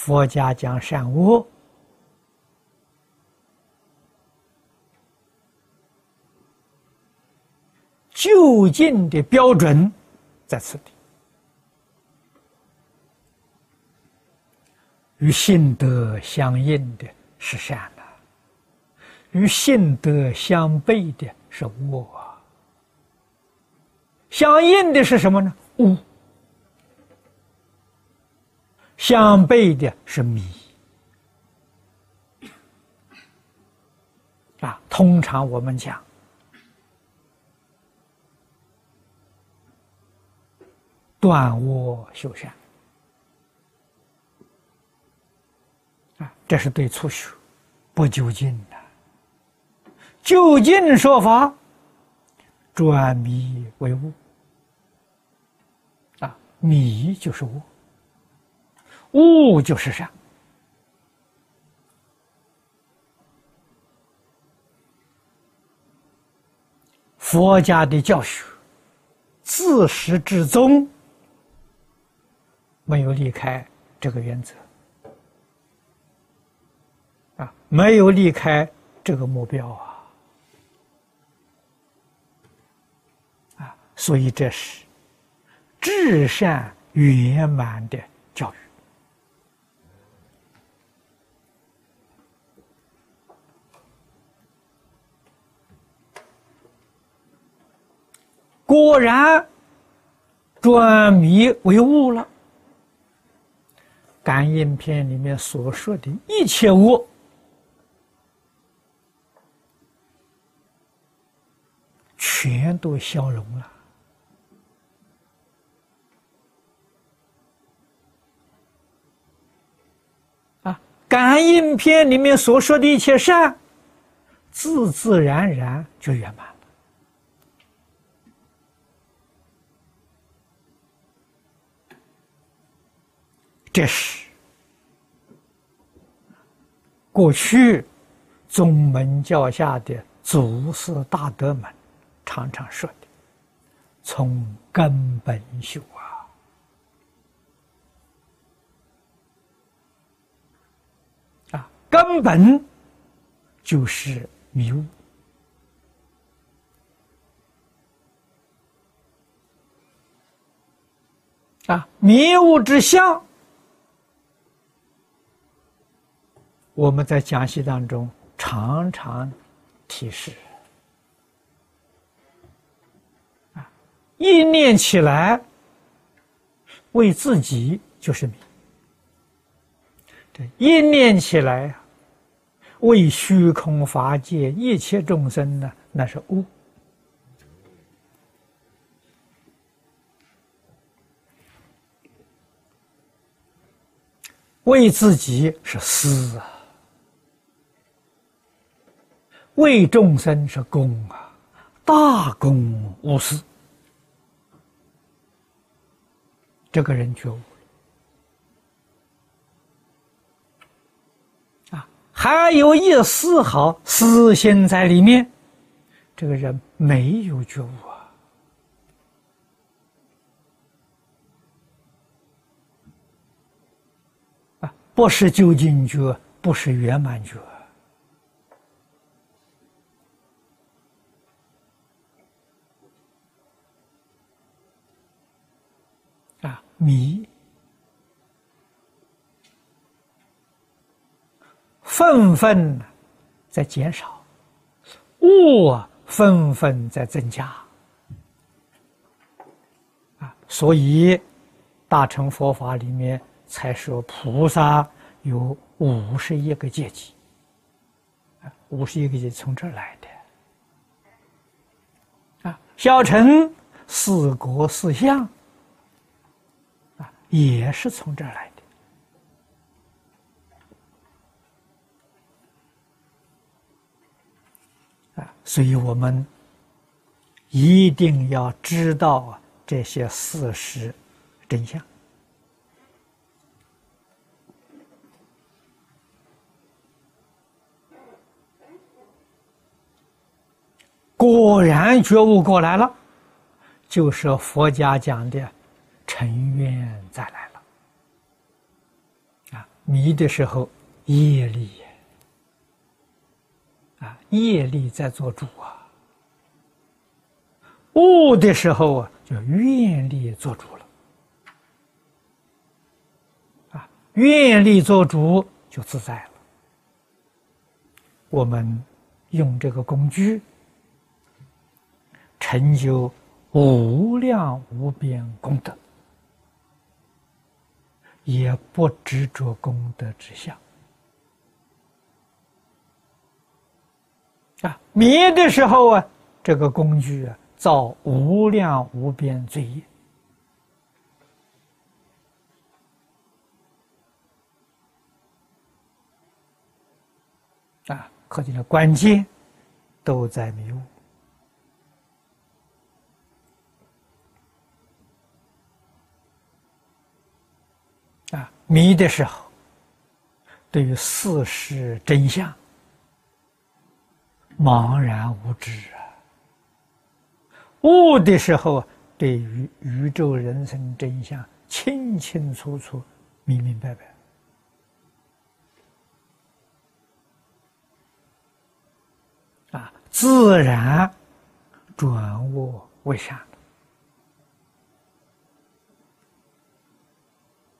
佛家讲善恶，究竟的标准在此地，与性德相应的是善呐，与性德相悖的是恶啊，相应的是什么呢？恶。相悖的是迷啊！通常我们讲断恶修善啊，这是对初学不究竟的。究竟说法，转迷为悟啊，迷就是悟。悟就是善。佛家的教学自始至终没有离开这个原则啊，没有离开这个目标啊啊，所以这是至善圆满的教育。果然转迷为悟了。感应篇里面所说的一切物，全都消融了。啊，感应篇里面所说的一切善，自自然然就圆满。这是过去宗门教下的祖师大德们常常说的：“从根本修啊，啊，根本就是迷雾啊，迷雾之相。”我们在讲习当中常常提示。啊，一念起来为自己就是迷；这一念起来为虚空法界一切众生呢，那是悟；为自己是思啊。为众生是功啊，大功无私。这个人觉悟啊，还有一丝毫私心在里面，这个人没有觉悟啊，啊，不是究竟觉，不是圆满觉。迷，愤愤在减少，悟愤愤在增加。啊，所以大乘佛法里面才说菩萨有五十一个阶级，五十一个阶从这儿来的。啊，小乘四国四相。也是从这儿来的啊，所以我们一定要知道这些事实真相。果然觉悟过来了，就是佛家讲的。尘缘再来了啊，迷的时候业力啊，业力在做主啊；悟的时候啊，就愿力做主了。啊，愿力做主就自在了。我们用这个工具，成就无量无边功德。也不执着功德之相啊！灭的时候啊，这个工具啊，造无量无边罪业啊！可见的关键都在迷雾。啊，迷的时候，对于事实真相茫然无知啊；悟的时候，对于宇宙人生真相清清楚楚、明明白白啊，自然转悟为善。